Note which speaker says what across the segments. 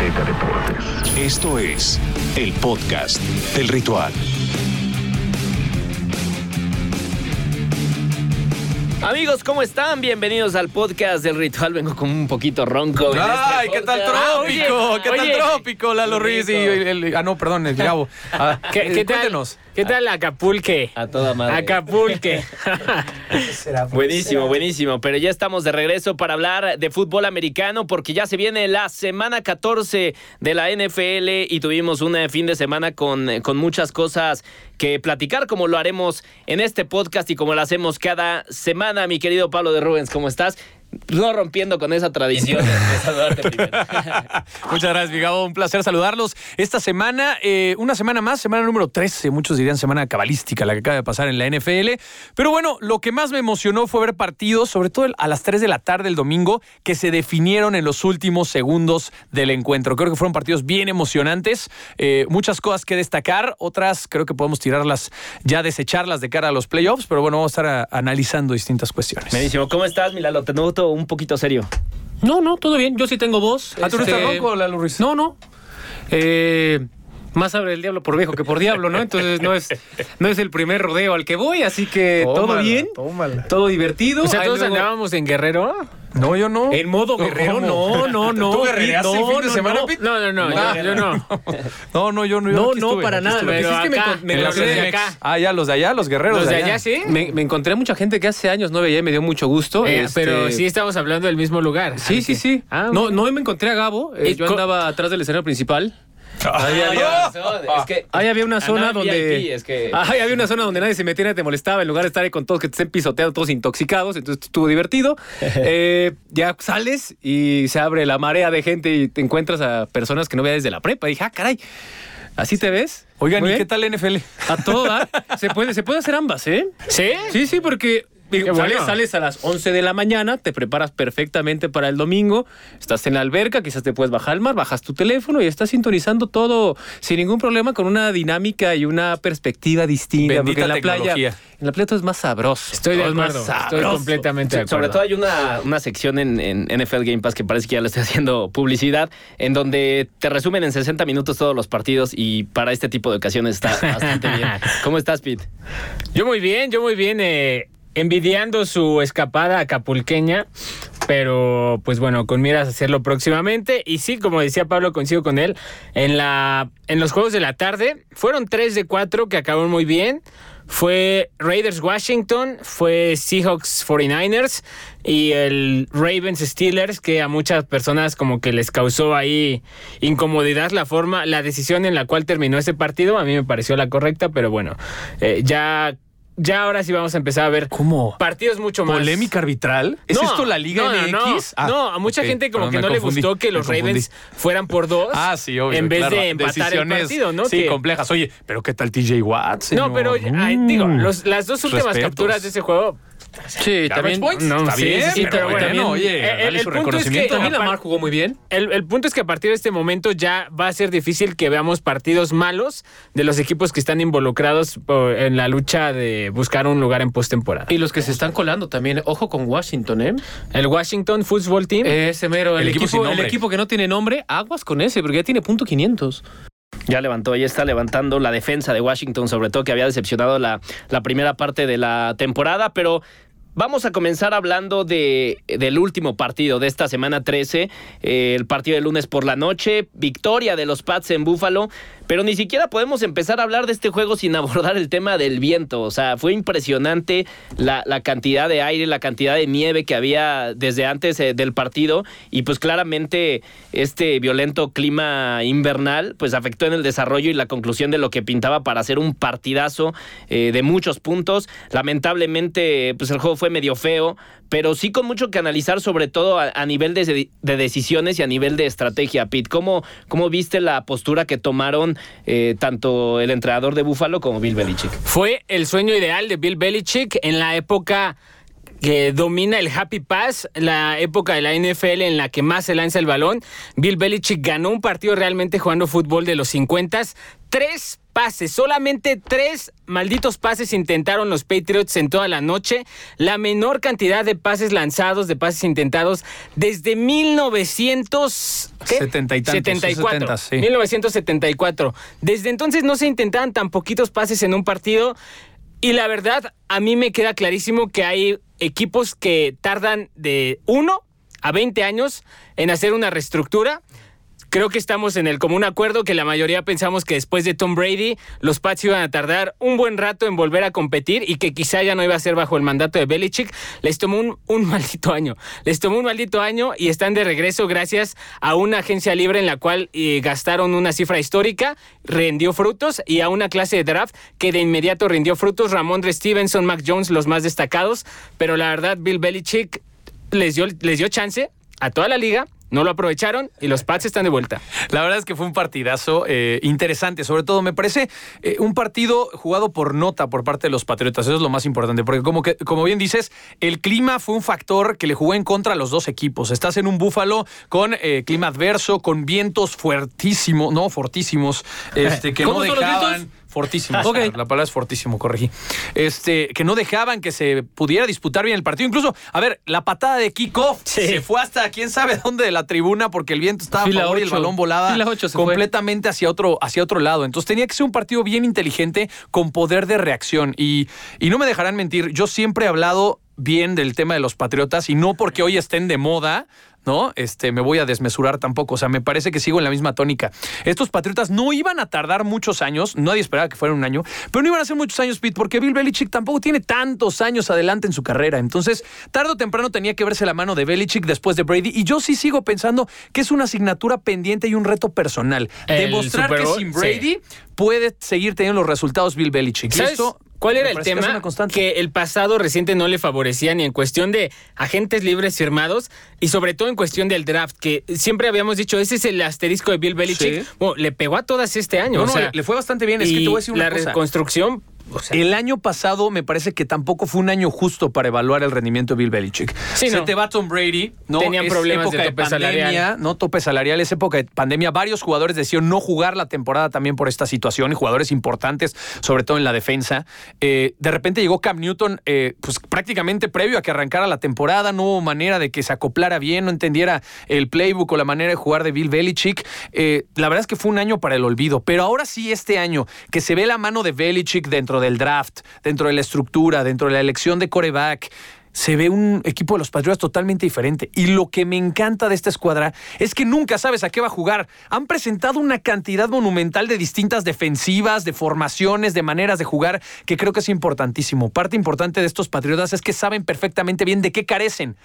Speaker 1: Azteca Deportes.
Speaker 2: Esto es el podcast del ritual.
Speaker 3: Amigos, ¿cómo están? Bienvenidos al podcast del ritual. Vengo como un poquito ronco. en
Speaker 4: ¡Ay,
Speaker 3: este
Speaker 4: qué tal trópico!
Speaker 3: Ah, oye,
Speaker 4: ¿Qué tal trópico, Lalo
Speaker 3: Qué
Speaker 4: Ruiz? Y el, el- ah, no, perdón, el Gabo. Ah,
Speaker 5: ¿Qué,
Speaker 4: eh,
Speaker 5: qué tal? ¿Qué tal Acapulque?
Speaker 3: A toda madre.
Speaker 5: Acapulque.
Speaker 3: Buenísimo, buenísimo. Pero ya estamos de regreso para hablar de fútbol americano porque ya se viene la semana 14 de la NFL y tuvimos un eh, fin de semana con, eh, con muchas cosas que platicar como lo haremos en este podcast y como lo hacemos cada semana. Mi querido Pablo de Rubens, ¿cómo estás? No rompiendo con esa tradición de saludarte primero.
Speaker 4: Muchas gracias, mi Gabo. Un placer saludarlos. Esta semana, eh, una semana más, semana número 13, muchos dirían semana cabalística, la que acaba de pasar en la NFL. Pero bueno, lo que más me emocionó fue ver partidos, sobre todo a las 3 de la tarde el domingo, que se definieron en los últimos segundos del encuentro. Creo que fueron partidos bien emocionantes, eh, muchas cosas que destacar, otras creo que podemos tirarlas, ya desecharlas de cara a los playoffs, pero bueno, vamos a estar a- analizando distintas cuestiones.
Speaker 3: Buenísimo. ¿Cómo estás, Milalo? Te noto un poquito serio.
Speaker 5: No, no, todo bien. Yo sí tengo voz.
Speaker 4: ¿Ah, tú no
Speaker 5: Este,
Speaker 4: estás ronco, Lalo Ruiz?
Speaker 5: No, no. Eh, más abre el diablo por viejo que por diablo, ¿no? Entonces no es, no es el primer rodeo al que voy, así que todo
Speaker 4: Tómala,
Speaker 5: bien.
Speaker 4: tómala.
Speaker 5: Todo divertido.
Speaker 6: O sea, todos
Speaker 5: luego-
Speaker 6: andábamos en Guerrero.
Speaker 4: No, yo no.
Speaker 5: En modo guerrero, no, no, no.
Speaker 4: ¿Tú guerrereaste el
Speaker 5: no,
Speaker 4: fin de
Speaker 5: no,
Speaker 4: semana,
Speaker 5: no.
Speaker 4: Pete?
Speaker 6: No, no, no, yo, yo no.
Speaker 4: No, no, yo no. yo
Speaker 5: No,
Speaker 4: aquí
Speaker 5: no,
Speaker 4: estuve,
Speaker 5: para
Speaker 4: aquí
Speaker 5: nada. Pero
Speaker 6: Pero
Speaker 5: es que me
Speaker 6: acá,
Speaker 5: me la
Speaker 6: los
Speaker 5: sé.
Speaker 6: de acá.
Speaker 4: Ah, ya, los de allá, los guerreros
Speaker 6: Los de allá sí.
Speaker 5: Me, me encontré mucha gente que hace años no veía y me dio mucho gusto.
Speaker 6: Eh,
Speaker 5: Este,
Speaker 6: Pero sí estamos hablando del mismo lugar.
Speaker 5: Sí, sí, sí.
Speaker 6: Ah,
Speaker 5: no, no me encontré a Gabo. eh,
Speaker 6: Y
Speaker 5: yo andaba atrás del escenario principal. Ahí
Speaker 3: Ah,
Speaker 5: había,
Speaker 3: Es que
Speaker 5: ahí había una zona donde.
Speaker 3: VIP, es que-
Speaker 5: Ahí había una zona donde nadie se metiera, te molestaba, en lugar de estar ahí con todos que te estén pisoteando, todos intoxicados. Entonces estuvo divertido. Eh, ya sales y se abre la marea de gente y te encuentras a personas que no veías desde la prepa. Y dije, ah, caray, ¿así te ves?
Speaker 4: Oigan,
Speaker 5: Muy
Speaker 4: ¿y
Speaker 5: bien.
Speaker 4: qué tal NFL?
Speaker 5: A todo dar. Se puede, se puede hacer ambas, ¿eh?
Speaker 6: ¿Sí?
Speaker 5: Sí, sí, porque sales,
Speaker 6: bueno.
Speaker 5: sales a las 11 de la mañana, te preparas perfectamente para el domingo, estás en la alberca, quizás te puedes bajar al mar, bajas tu teléfono y estás sintonizando todo sin ningún problema con una dinámica y una perspectiva distinta.
Speaker 4: Bendita
Speaker 5: porque en la
Speaker 4: tecnología.
Speaker 5: playa, en la playa todo es más sabroso.
Speaker 6: Estoy de
Speaker 5: todo es más
Speaker 6: acuerdo. Estoy completamente de acuerdo.
Speaker 3: Sobre todo hay una, una sección en, en NFL Game Pass que parece que ya le estoy haciendo publicidad, en donde te resumen en 60 minutos todos los partidos y para este tipo de ocasiones está bastante bien. ¿Cómo estás, Pete?
Speaker 6: Yo muy bien, yo muy bien. eh, envidiando su escapada acapulqueña. Pero, pues bueno, con miras a hacerlo próximamente. Y sí, como decía Pablo, coincido con él. En, la, en los juegos de la tarde fueron 3 de 4 que acabaron muy bien. Fue Raiders Washington, fue Seahawks 49ers y el Ravens Steelers, que a muchas personas como que les causó ahí incomodidad la forma, la decisión en la cual terminó ese partido. A mí me pareció la correcta, pero bueno, eh, ya, ya ahora sí vamos a empezar a ver
Speaker 4: ¿Cómo?
Speaker 6: partidos mucho más.
Speaker 4: ¿Polémica arbitral? ¿Es
Speaker 6: No,
Speaker 4: esto la Liga
Speaker 6: no, no,
Speaker 4: MX?
Speaker 6: No,
Speaker 4: Ah,
Speaker 6: no, a mucha gente como
Speaker 4: perdón,
Speaker 6: que no le
Speaker 4: confundí,
Speaker 6: gustó que los. Ravens fueran por dos.
Speaker 4: Ah, sí, obvio.
Speaker 6: En vez
Speaker 4: claro.
Speaker 6: de empatar el partido, ¿no?
Speaker 4: Sí,
Speaker 6: Que-
Speaker 4: complejas. Oye, pero ¿qué tal TJ Watt?
Speaker 6: No, pero ay, digo,
Speaker 4: Mm.
Speaker 6: los- las dos últimas
Speaker 4: Respetos.
Speaker 6: capturas de ese juego.
Speaker 5: Sí,
Speaker 4: Garbage
Speaker 5: también.
Speaker 4: points,
Speaker 6: no,
Speaker 4: está
Speaker 6: sí,
Speaker 4: bien,
Speaker 6: sí,
Speaker 4: pero, bueno,
Speaker 6: también,
Speaker 4: oye,
Speaker 6: eh, el-
Speaker 4: su
Speaker 6: punto es que.
Speaker 5: También Lamar jugó muy bien.
Speaker 6: El, el punto es que a partir de este momento ya va a ser difícil que veamos partidos malos de los equipos que están involucrados en la lucha de buscar un lugar en postemporada.
Speaker 5: Y los que se están colando también. Ojo con Washington, ¿eh?
Speaker 6: El Washington Football Team.
Speaker 5: Ese mero, el,
Speaker 4: equipo
Speaker 5: equipo, el equipo que no tiene nombre, aguas con ese, porque ya tiene punto 500.
Speaker 3: Ya levantó, ya está levantando la defensa de Washington, sobre todo que había decepcionado la, primera parte de la temporada, pero Vamos a comenzar hablando de, del último partido de esta semana 13, eh, el partido de lunes por la noche, victoria de los Pats en Búfalo, pero ni siquiera podemos empezar a hablar de este juego sin abordar el tema del viento, o sea, fue impresionante la, cantidad de aire, la cantidad de nieve que había desde antes eh, del partido y pues claramente este violento clima invernal pues afectó en el desarrollo y la conclusión de lo que pintaba para hacer un partidazo eh, de muchos puntos. Lamentablemente pues el juego fue medio feo, pero sí con mucho que analizar sobre todo a, nivel de, de, decisiones y a nivel de estrategia. Pete, ¿cómo, cómo viste la postura que tomaron eh, tanto el entrenador de Búfalo como Bill Belichick?
Speaker 6: Fue el sueño ideal de Bill Belichick en la época que domina el Happy Pass, la época de la NFL en la que más se lanza el balón. Bill Belichick ganó un partido realmente jugando fútbol de los 50. Tres pases, solamente tres malditos pases intentaron los Patriots en toda la noche. La menor cantidad de pases lanzados, de pases intentados desde 1900... ¿qué?
Speaker 4: Setenta y tantos,
Speaker 6: 74.
Speaker 4: setenta, sí.
Speaker 6: 1974. Desde entonces no se intentaban tan poquitos pases en un partido. Y la verdad, a mí me queda clarísimo que hay equipos que tardan de 1 a 20 años en hacer una reestructura. Creo que estamos en el común acuerdo que la mayoría pensamos que después de Tom Brady, los Pats iban a tardar un buen rato en volver a competir y que quizá ya no iba a ser bajo el mandato de Belichick. Les tomó un, maldito año. Les tomó un maldito año y están de regreso gracias a una agencia libre en la cual eh, gastaron una cifra histórica, rindió frutos y a una clase de draft que de inmediato rindió frutos. Ramondre Stevenson, Mac Jones, los más destacados. Pero la verdad, Bill Belichick les dio, les dio chance a toda la liga. No lo aprovecharon y los Pats están de vuelta.
Speaker 4: La verdad es que fue un partidazo eh, interesante, sobre todo me parece eh, un partido jugado por nota por parte de los Patriotas, eso es lo más importante, porque como, que, como bien dices, el clima fue un factor que le jugó en contra a los dos equipos. Estás en un búfalo con eh, clima adverso, con vientos fuertísimos, no, fortísimos, este, que no
Speaker 5: ¿Cómo son los
Speaker 4: dejaban...
Speaker 5: Ok.
Speaker 4: La palabra es fortísimo, corregí. Este, que no dejaban que se pudiera disputar bien el partido. Incluso, a ver, la patada de kickoff
Speaker 6: Sí.
Speaker 4: se fue hasta quién sabe dónde de la tribuna porque el viento estaba
Speaker 5: Fila
Speaker 4: a favor y el balón volaba
Speaker 5: fue.
Speaker 4: completamente hacia otro, hacia otro lado. Entonces tenía que ser un partido bien inteligente con poder de reacción. Y, y no me dejarán mentir, yo siempre he hablado bien del tema de los patriotas y no porque hoy estén de moda. ¿No? Este, me voy a desmesurar tampoco. O sea, me parece que sigo en la misma tónica. Estos patriotas no iban a tardar muchos años. Nadie esperaba que fuera un año. Pero no iban a ser muchos años, Pete, porque Bill Belichick tampoco tiene tantos años adelante en su carrera. Entonces, tarde o temprano tenía que verse la mano de Belichick después de Brady. Y yo sí sigo pensando que es una asignatura pendiente y un reto personal.
Speaker 6: El
Speaker 4: Demostrar que sin Brady puede seguir teniendo los resultados Bill Belichick. Y
Speaker 6: ¿Sabes
Speaker 4: esto
Speaker 6: cuál era el tema? Que el pasado reciente no le favorecía ni en cuestión de agentes libres firmados y sobre todo en cuestión del draft, que siempre habíamos dicho, ese es el asterisco de Bill Belichick.
Speaker 5: Sí.
Speaker 6: Bueno, le pegó a todas este año.
Speaker 4: No,
Speaker 6: o
Speaker 4: no, le, le fue bastante bien. Es que te voy a decir una
Speaker 6: la
Speaker 4: cosa.
Speaker 6: reconstrucción, o sea,
Speaker 4: El año pasado me parece que tampoco fue un año justo para evaluar el rendimiento de Bill Belichick.
Speaker 6: Sí,
Speaker 4: Se
Speaker 6: no.
Speaker 4: te va Tom Brady, ¿no?
Speaker 6: Tenían
Speaker 4: Es
Speaker 6: problemas
Speaker 4: época
Speaker 6: de tope
Speaker 4: pandemia,
Speaker 6: salarial.
Speaker 4: no tope salarial, es época de pandemia. Varios jugadores decidieron no jugar la temporada también por esta situación y jugadores importantes, sobre todo en la defensa. Eh, de repente llegó Cam Newton, eh, pues prácticamente previo a que arrancara la temporada, no hubo manera de que se acoplara bien, no entendiera el playbook o la manera de jugar de Bill Belichick. Eh, la verdad es que fue un año para el olvido, pero ahora sí este año que se ve la mano de Belichick dentro del draft, dentro de la estructura, dentro de la elección de coreback. Se ve un equipo de los Patriotas totalmente diferente. Y lo que me encanta de esta escuadra es que nunca sabes a qué va a jugar. Han presentado una cantidad monumental de distintas defensivas, de formaciones, de maneras de jugar, que creo que es importantísimo. Parte importante de estos Patriotas es que saben perfectamente bien de qué carecen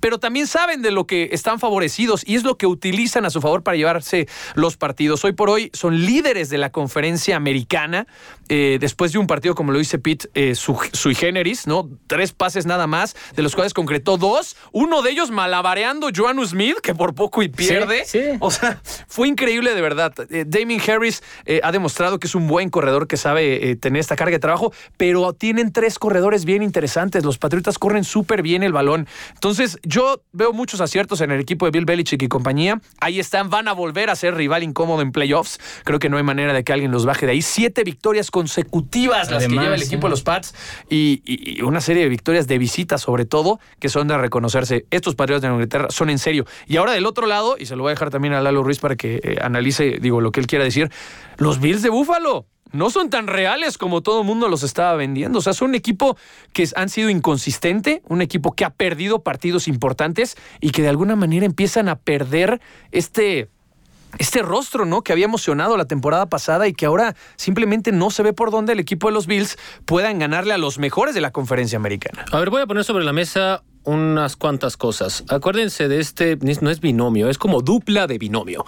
Speaker 4: pero también saben de lo que están favorecidos y es lo que utilizan a su favor para llevarse los partidos. Hoy por hoy son líderes de la conferencia americana, eh, después de un partido, como lo dice Pete, eh, su- sui generis, ¿no? Tres pases nada más, de los cuales concretó dos, uno de ellos malabareando Joanu Smith, que por poco y pierde.
Speaker 6: sí.
Speaker 4: O sea, fue increíble de verdad. Eh, Damien Harris eh, ha demostrado que es un buen corredor que sabe eh, tener esta carga de trabajo, pero tienen tres corredores bien interesantes. Los Patriotas corren súper bien el balón. Entonces, yo veo muchos aciertos en el equipo de Bill Belichick y compañía. Ahí están, van a volver a ser rival incómodo en playoffs. Creo que no hay manera de que alguien los baje de ahí. Siete victorias consecutivas las que lleva el equipo de los Pats y, y- y una serie de victorias de visita, sobre todo, que son de reconocerse. Estos Patriotas de Inglaterra son en serio. Y ahora del otro lado, y se lo voy a dejar también a Lalo Ruiz para que eh, analice, digo, lo que él quiera decir, los Bills de Búfalo. No son tan reales como todo el mundo los estaba vendiendo. O sea, son un equipo que han sido inconsistente, un equipo que ha perdido partidos importantes y que de alguna manera empiezan a perder este, este rostro, ¿no? Que había emocionado la temporada pasada y que ahora simplemente no se ve por dónde el equipo de los Bills puedan ganarle a los mejores de la conferencia americana.
Speaker 5: A ver, voy a poner sobre la mesa unas cuantas cosas. Acuérdense de este, no es binomio, es como dupla de binomio.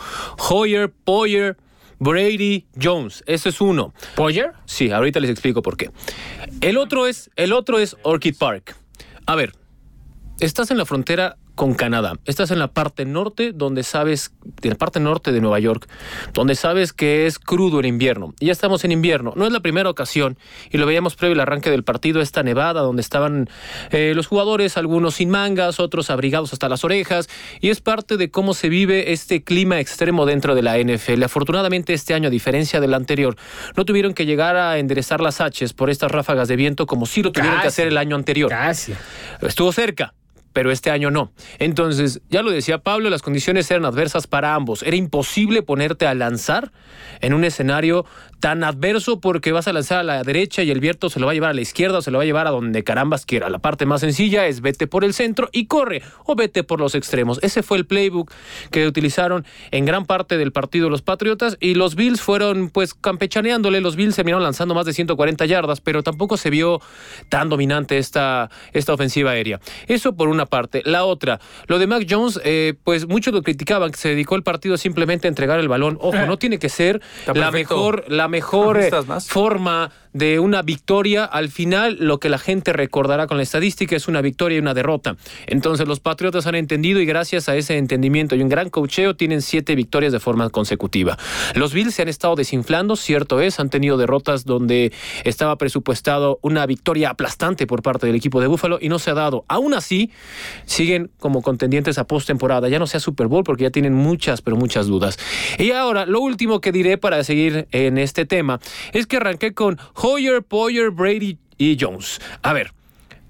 Speaker 5: Hoyer, Poyer, Brady, Jones. Ese es uno.
Speaker 6: ¿Poyer?
Speaker 5: Sí, ahorita les explico por qué. El otro es, el otro es Orchid Park. A ver, estás en la frontera con Canadá. Estás en la parte norte, donde sabes, en la parte norte de Nueva York, donde sabes que es crudo en invierno. Y ya estamos en invierno. No es la primera ocasión, y lo veíamos previo al arranque del partido, esta nevada, donde estaban eh, los jugadores, algunos sin mangas, otros abrigados hasta las orejas, y es parte de cómo se vive este clima extremo dentro de la NFL. Afortunadamente este año, a diferencia del anterior, no tuvieron que llegar a enderezar las haches por estas ráfagas de viento como sí lo tuvieron que hacer el año anterior.
Speaker 6: Casi.
Speaker 5: Estuvo cerca, pero este año no. Entonces, ya lo decía Pablo, las condiciones eran adversas para ambos. Era imposible ponerte a lanzar en un escenario tan adverso porque vas a lanzar a la derecha y el viento se lo va a llevar a la izquierda o se lo va a llevar a donde carambas quiera. La parte más sencilla es vete por el centro y corre o vete por los extremos. Ese fue el playbook que utilizaron en gran parte del partido los Patriotas y los Bills fueron pues campechaneándole. Los Bills terminaron lanzando más de 140 yardas, pero tampoco se vio tan dominante esta, esta ofensiva aérea. Eso por una parte. La otra, lo de Mac Jones, eh, pues muchos lo criticaban, que se dedicó el partido simplemente a entregar el balón. Ojo, no tiene que ser la mejor, la mejor eh,
Speaker 4: ¿Necesitas más?
Speaker 5: forma de una victoria. Al final, lo que la gente recordará con la estadística es una victoria y una derrota. Entonces, los Patriotas han entendido y gracias a ese entendimiento y un gran cocheo tienen siete victorias de forma consecutiva. Los Bills se han estado desinflando, cierto es, han tenido derrotas donde estaba presupuestado una victoria aplastante por parte del equipo de Buffalo y no se ha dado. Aún así, siguen como contendientes a postemporada. Ya no sea Super Bowl porque ya tienen muchas, pero muchas dudas. Y ahora, lo último que diré para seguir en este tema es que arranqué con Hoyer, Poyer, Brady y Jones. A ver.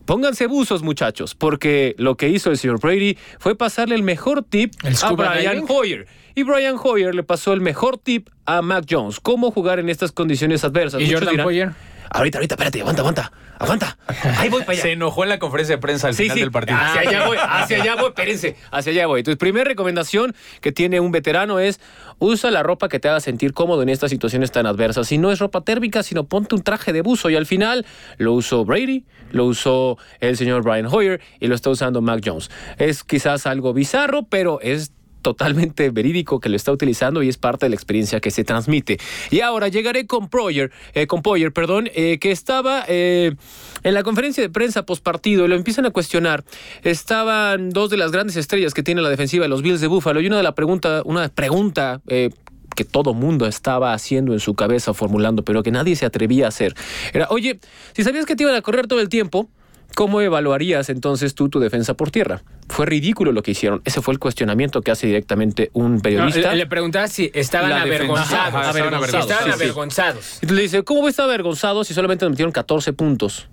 Speaker 5: Pónganse buzos, muchachos, porque lo que hizo el señor Brady fue pasarle el mejor tip
Speaker 6: ¿El
Speaker 5: a Brian
Speaker 6: diving?
Speaker 5: Hoyer. Y Brian Hoyer le pasó el mejor tip a Mac Jones. ¿Cómo jugar en estas condiciones adversas?
Speaker 6: ¿Y
Speaker 5: Muchos
Speaker 6: Jordan
Speaker 5: dirán? Ahorita, ahorita, espérate, aguanta, aguanta, aguanta. Ahí voy para allá.
Speaker 4: Se enojó en la conferencia de prensa al
Speaker 5: Sí,
Speaker 4: final
Speaker 5: sí,
Speaker 4: del partido.
Speaker 5: hacia allá voy, hacia allá voy, espérense, hacia allá voy. Entonces, primera recomendación que tiene un veterano es usa la ropa que te haga sentir cómodo en estas situaciones tan adversas. Si no es ropa térmica, sino ponte un traje de buzo. Y al final lo usó Brady, lo usó el señor Brian Hoyer y lo está usando Mac Jones. Es quizás algo bizarro, pero es totalmente verídico que lo está utilizando y es parte de la experiencia que se transmite. Y ahora llegaré con Poyer, eh, con Poyer, perdón, eh, que estaba eh, en la conferencia de prensa post partido y lo empiezan a cuestionar. Estaban dos de las grandes estrellas que tiene la defensiva de los Bills de Buffalo y una de la pregunta, una pregunta eh, que todo mundo estaba haciendo en su cabeza, formulando, pero que nadie se atrevía a hacer. Era, oye, si sabías que te iban a correr todo el tiempo, ¿cómo evaluarías entonces tú tu defensa por tierra? Fue ridículo lo que hicieron. Ese fue el cuestionamiento que hace directamente un
Speaker 6: No,
Speaker 5: periodista.
Speaker 6: le, le preguntaba si estaban
Speaker 5: La
Speaker 6: avergonzados.
Speaker 5: Ajá, estaban
Speaker 6: Si
Speaker 5: avergonzados.
Speaker 6: Estaban
Speaker 5: Sí, sí.
Speaker 6: avergonzados.
Speaker 5: Entonces le dice, ¿cómo voy a estar avergonzado si solamente nos metieron 14 puntos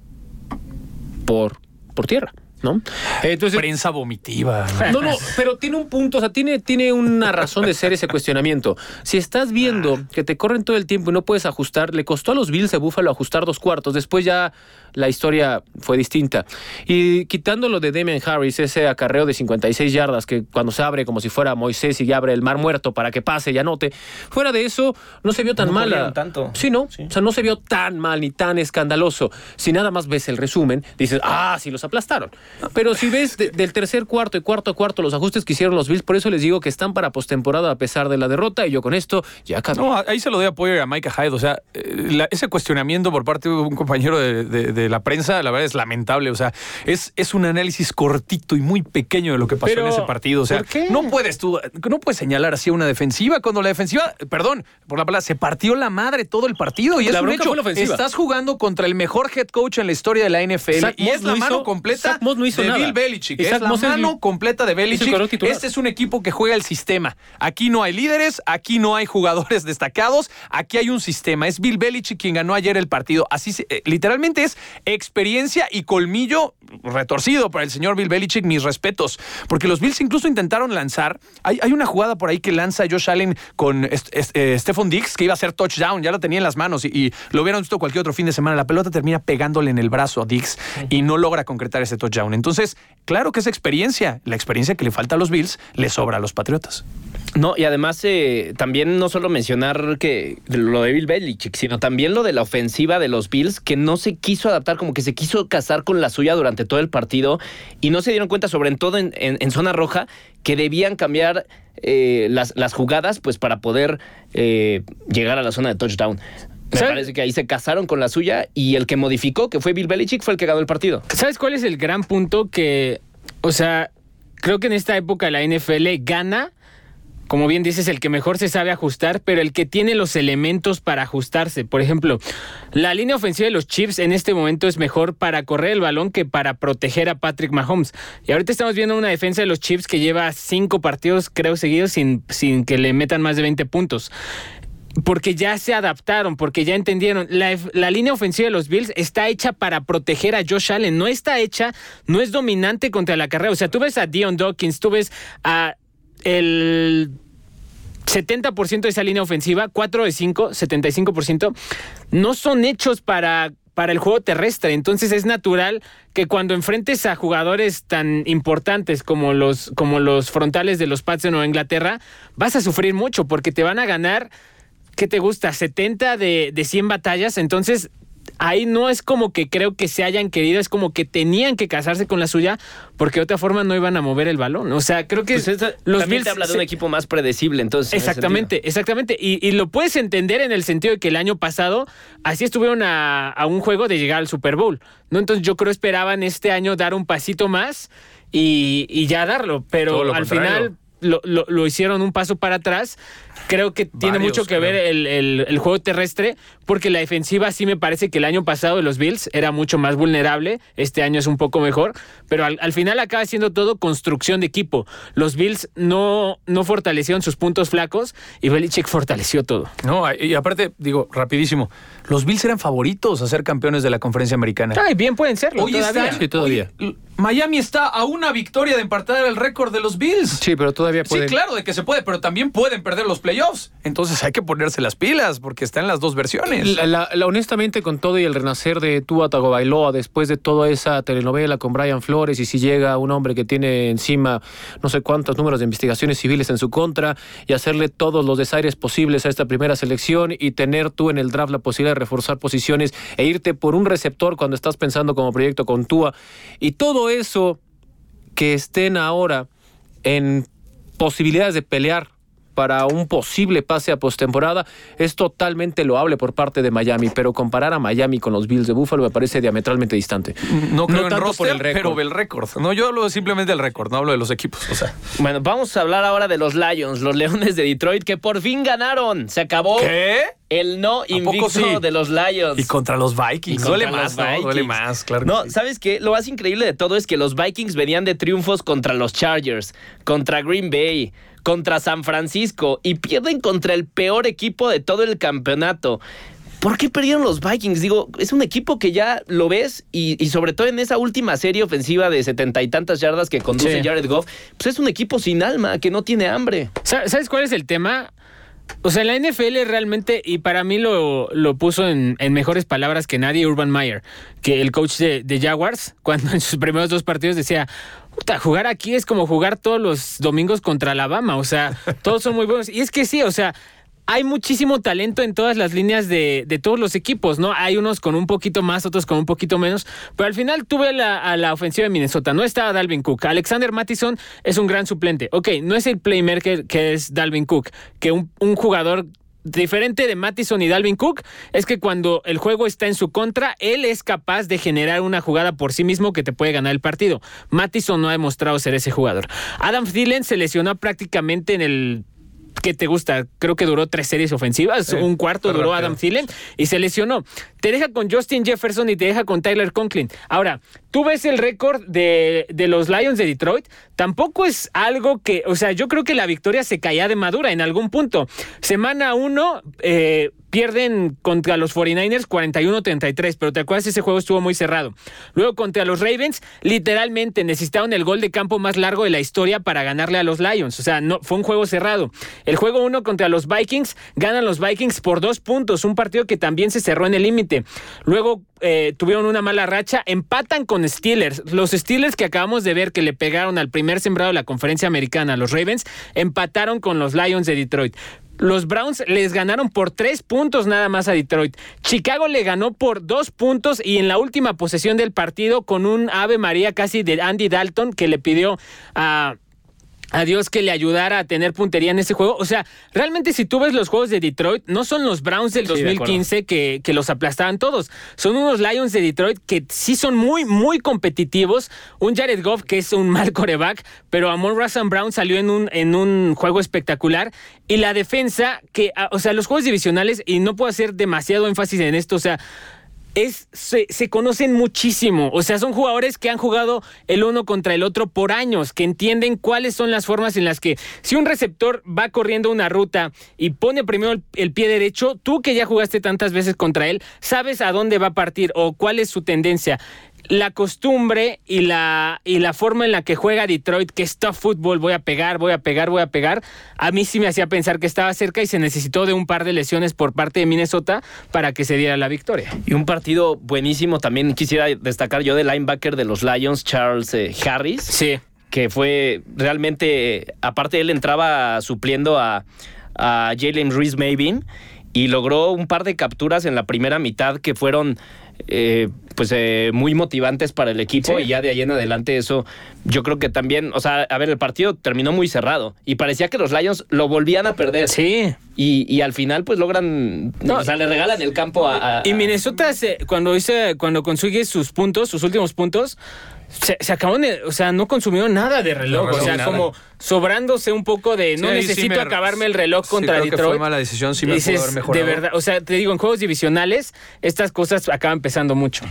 Speaker 5: por, por tierra? ¿No? Entonces,
Speaker 4: Prensa vomitiva.
Speaker 5: no, no, pero tiene un punto, o sea, tiene, tiene una razón de ser ese cuestionamiento. Si estás viendo que te corren todo el tiempo y no puedes ajustar, le costó a los Bills de Búfalo ajustar dos cuartos, después ya la historia fue distinta. Y quitándolo de Damian Harris, ese acarreo de 56 yardas que cuando se abre como si fuera Moisés y abre el mar muerto para que pase y anote, fuera de eso no se vio tan
Speaker 3: No
Speaker 5: mala.
Speaker 3: corrieron tanto.
Speaker 5: Sí, ¿no? O sea, no se vio tan mal ni tan escandaloso. Si nada más ves el resumen, dices, ah, sí los aplastaron. Pero si ves de- del tercer cuarto y cuarto a cuarto los ajustes que hicieron los Bills, por eso les digo que están para postemporada a pesar de la derrota y yo con esto ya acabé.
Speaker 4: No, ahí se lo doy apoyo a Micah Hyde. O sea, eh, la- ese cuestionamiento por parte de un compañero de, de- de la prensa, la verdad es lamentable. O sea, es, es un análisis cortito y muy pequeño de lo que pasó
Speaker 6: Pero,
Speaker 4: en ese partido. O sea,
Speaker 6: ¿por qué?
Speaker 4: no puedes tú, no puedes señalar así a una defensiva cuando la defensiva, perdón, por la palabra, se partió la madre todo el partido. Y
Speaker 5: La
Speaker 4: es un hecho. Estás jugando contra el mejor head coach en la historia de la NFL.
Speaker 5: Zach
Speaker 4: y
Speaker 5: Moss
Speaker 4: es la
Speaker 5: no
Speaker 4: mano
Speaker 5: hizo-
Speaker 4: completa
Speaker 5: Zach Moss no hizo
Speaker 4: de
Speaker 5: nada.
Speaker 4: Bill Belichick. Es la
Speaker 5: Moss es el-
Speaker 4: mano completa de Belichick. Este es un equipo que juega el sistema. Aquí no hay líderes, aquí no hay jugadores destacados, aquí hay un sistema. Es Bill Belichick quien ganó ayer el partido. Así se- eh, literalmente es experiencia y colmillo retorcido para el señor Bill Belichick. Mis respetos, porque los Bills incluso intentaron lanzar. Hay, hay una jugada por ahí que lanza Josh Allen con est- eh, Stephon Diggs que iba a ser touchdown. Ya la tenía en las manos y, lo hubieran visto cualquier otro fin de semana. La pelota termina pegándole en el brazo a Diggs y no logra concretar ese touchdown. Entonces, claro que es experiencia. La experiencia que le falta a los Bills le sobra a los Patriotas.
Speaker 3: No, y además eh, también no solo mencionar que lo de Bill Belichick, sino también lo de la ofensiva de los Bills, que no se quiso adaptar, como que se quiso casar con la suya durante todo el partido y no se dieron cuenta, sobre todo en, en- en zona roja, que debían cambiar eh, las, las jugadas pues para poder eh, llegar a la zona de touchdown. Me parece que ahí se casaron con la suya y el que modificó, que fue Bill Belichick, fue el que ganó el partido.
Speaker 6: ¿Sabes cuál es el gran punto? Que, o sea, creo que en esta época la NFL gana como bien dices, el que mejor se sabe ajustar, pero el que tiene los elementos para ajustarse. Por ejemplo, la línea ofensiva de los Chiefs en este momento es mejor para correr el balón que para proteger a Patrick Mahomes. Y ahorita estamos viendo una defensa de los Chiefs que lleva cinco partidos, creo, seguidos sin, sin que le metan más de 20 puntos porque ya se adaptaron, porque ya entendieron. La, la, línea ofensiva de los Bills está hecha para proteger a Josh Allen, no está hecha, no es dominante contra la carrera. O sea, tú ves a Dion Dawkins, tú ves a el 70% de esa línea ofensiva, 4 de 5, 75%, no son hechos para para el juego terrestre. Entonces es natural que cuando enfrentes a jugadores tan importantes como los, como los frontales de los Pats de Nueva Inglaterra, vas a sufrir mucho porque te van a ganar, ¿qué te gusta? 70 de, de 100 batallas. Entonces ahí no es como que creo que se hayan querido, es como que tenían que casarse con la suya porque de otra forma no iban a mover el balón. O sea, creo que
Speaker 3: pues los Bills habla de un equipo más predecible, entonces.
Speaker 6: Exactamente, exactamente. Y, lo puedes entender en el sentido de que el año pasado así estuvieron a, un juego de llegar al Super Bowl. ¿no? Entonces yo creo esperaban este año dar un pasito más y, ya darlo, pero al final lo, lo, hicieron un paso para atrás. Creo que tiene mucho que ver el, juego terrestre, porque la defensiva sí me parece que el año pasado de los Bills era mucho más vulnerable, este año es un poco mejor, pero al, final acaba siendo todo construcción de equipo. Los Bills no, no fortalecieron sus puntos flacos y Belichick fortaleció todo.
Speaker 4: No, y aparte, digo, rapidísimo, los Bills eran favoritos a ser campeones de la conferencia americana.
Speaker 6: Ay, bien pueden serlo.
Speaker 4: Hoy todavía. todavía. Miami está a una victoria de empatar el récord de los Bills.
Speaker 5: Sí, pero todavía pueden.
Speaker 4: Sí, claro, de que se puede, pero también pueden perder los playoffs. Entonces hay que ponerse las pilas porque está en las dos versiones.
Speaker 5: La, honestamente, con todo y el renacer de Tua Tagovailoa después de toda esa telenovela con Brian Flores y si llega un hombre que tiene encima no sé cuántos números de investigaciones civiles en su contra y hacerle todos los desaires posibles a esta primera selección y tener tú en el draft la posibilidad de reforzar posiciones e irte por un receptor cuando estás pensando como proyecto con Tua y todo eso que estén ahora en posibilidades de pelear para un posible pase a postemporada es totalmente loable por parte de Miami, pero comparar a Miami con los Bills de Buffalo me parece diametralmente distante.
Speaker 4: No creo en roster, por el récord. pero el récord. No, yo hablo simplemente del récord, no hablo de los equipos. O sea.
Speaker 3: Bueno, vamos a hablar ahora de los Lions, los Leones de Detroit, que por fin ganaron. Se acabó.
Speaker 4: ¿Qué?
Speaker 3: El no invicto de los Lions.
Speaker 4: Y contra los Vikings. Duele más, ¿no? Duele más, claro.
Speaker 3: No, ¿sabes qué? Lo más increíble de todo es que los Vikings venían de triunfos contra los Chargers, contra Green Bay, contra San Francisco y pierden contra el peor equipo de todo el campeonato. ¿Por qué perdieron los Vikings? Digo, es un equipo que ya lo ves y, sobre todo en esa última serie ofensiva de setenta y tantas yardas que conduce Jared Goff, pues es un equipo sin alma, que no tiene hambre.
Speaker 6: ¿Sabes cuál es el tema? O sea, la NFL realmente, y para mí lo, lo puso en, mejores palabras que nadie, Urban Meyer, que el coach de, de Jaguars, cuando en sus primeros dos partidos decía, jugar aquí es como jugar todos los domingos contra Alabama, o sea, todos son muy buenos. Y es que sí, o sea, hay muchísimo talento en todas las líneas de, todos los equipos, ¿no? Hay unos con un poquito más, otros con un poquito menos, pero al final tuve la, a la ofensiva de Minnesota, no estaba Dalvin Cook. Alexander Mattison es un gran suplente. Ok, no es el playmaker que es Dalvin Cook, que un jugador diferente de Mattison y Dalvin Cook es que cuando el juego está en su contra, él es capaz de generar una jugada por sí mismo que te puede ganar el partido. Mattison no ha demostrado ser ese jugador. Adam Thielen se lesionó prácticamente en el ¿qué te gusta? Creo que duró tres series ofensivas, un cuarto duró Adam Thielen y se lesionó. Te deja con Justin Jefferson y te deja con Tyler Conklin. Ahora, tú ves el récord de, de, los Lions de Detroit, tampoco es algo que, o sea, yo creo que la victoria se caía de madura en algún punto. Semana uno, eh, pierden contra los 49ers 41-33, pero te acuerdas, ese juego estuvo muy cerrado. Luego contra los Ravens, literalmente necesitaron el gol de campo más largo de la historia para ganarle a los Lions. O sea, no, fue un juego cerrado. El juego uno contra los Vikings, ganan los Vikings por dos puntos, un partido que también se cerró en el límite. Luego eh, tuvieron una mala racha, empatan con Steelers. Los Steelers que acabamos de ver que le pegaron al primer sembrado de la conferencia americana, los Ravens, empataron con los Lions de Detroit. Los Browns les ganaron por tres puntos nada más a Detroit. Chicago le ganó por dos puntos y en la última posesión del partido con un Ave María casi de Andy Dalton que le pidió a a Dios que le ayudara a tener puntería en ese juego. O sea, realmente si tú ves los juegos de Detroit, no son los Browns del
Speaker 3: Sí, de
Speaker 6: 2015 que, que los aplastaban todos. Son unos Lions de Detroit que sí son muy, muy competitivos. Un Jared Goff que es un mal coreback, pero Amon Russell Brown salió en un, en un juego espectacular. Y la defensa, que, ah, o sea, los juegos divisionales, y no puedo hacer demasiado énfasis en esto, o sea, es, se, conocen muchísimo. O sea, son jugadores que han jugado el uno contra el otro por años, que entienden cuáles son las formas en las que si un receptor va corriendo una ruta y pone primero el pie derecho, tú que ya jugaste tantas veces contra él, sabes a dónde va a partir o cuál es su tendencia. La costumbre y la, y la forma en la que juega Detroit, que es tough fútbol, voy a pegar, voy a pegar, voy a pegar, a mí sí me hacía pensar que estaba cerca y se necesitó de un par de lesiones por parte de Minnesota para que se diera la victoria.
Speaker 3: Y un partido buenísimo también quisiera destacar yo del linebacker de los Lions, Charles eh, Harris.
Speaker 6: Sí.
Speaker 3: que fue realmente, aparte él entraba supliendo a, a Jalen Reese Mavin y logró un par de capturas en la primera mitad que fueron eh, pues eh, muy motivantes para el equipo
Speaker 6: Sí.
Speaker 3: y ya de ahí en adelante eso yo creo que también, o sea, a ver, el partido terminó muy cerrado y parecía que los Lions lo volvían a perder
Speaker 6: Sí.
Speaker 3: y, y al final pues logran,
Speaker 6: No.
Speaker 3: o sea, le regalan el campo a... a-
Speaker 6: Y Minnesota, se- cuando, hice, cuando consigue sus puntos, sus últimos puntos, se, se acabaron de, o sea, no consumió nada de reloj.
Speaker 4: No,
Speaker 6: o sea,
Speaker 4: nada.
Speaker 6: como sobrándose un poco de no
Speaker 4: Sí, sí
Speaker 6: necesito
Speaker 4: me-
Speaker 6: acabarme el reloj
Speaker 4: sí,
Speaker 6: contra
Speaker 4: creo que
Speaker 6: Detroit.
Speaker 4: fue mala decisión, sí me
Speaker 6: Dices,
Speaker 4: haber mejorado.
Speaker 6: De verdad, o sea, te digo, en juegos divisionales, estas cosas acaban pesando mucho.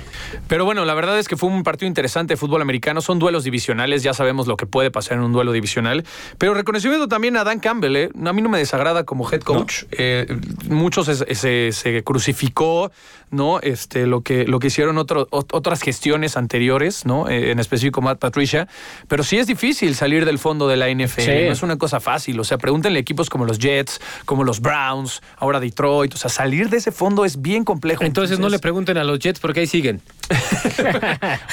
Speaker 4: Pero bueno, la verdad es que fue un partido interesante de fútbol americano. Son duelos divisionales, ya sabemos lo que puede pasar en un duelo divisional. Pero reconocimiento también a Dan Campbell. ¿eh? A mí no me desagrada como head coach. Eh, muchos se, se- se crucificó, ¿no? Este, lo, que, lo que hicieron otro- otras gestiones anteriores, ¿no? Eh, en específico Matt Patricia. Pero sí es difícil salir del fondo de la NFL.
Speaker 6: Sí.
Speaker 4: No es una cosa fácil. O sea, pregúntenle equipos como los Jets, como los Browns, ahora Detroit. O sea, salir de ese fondo es bien complejo.
Speaker 5: Entonces no le pregunten a los Jets porque ahí siguen.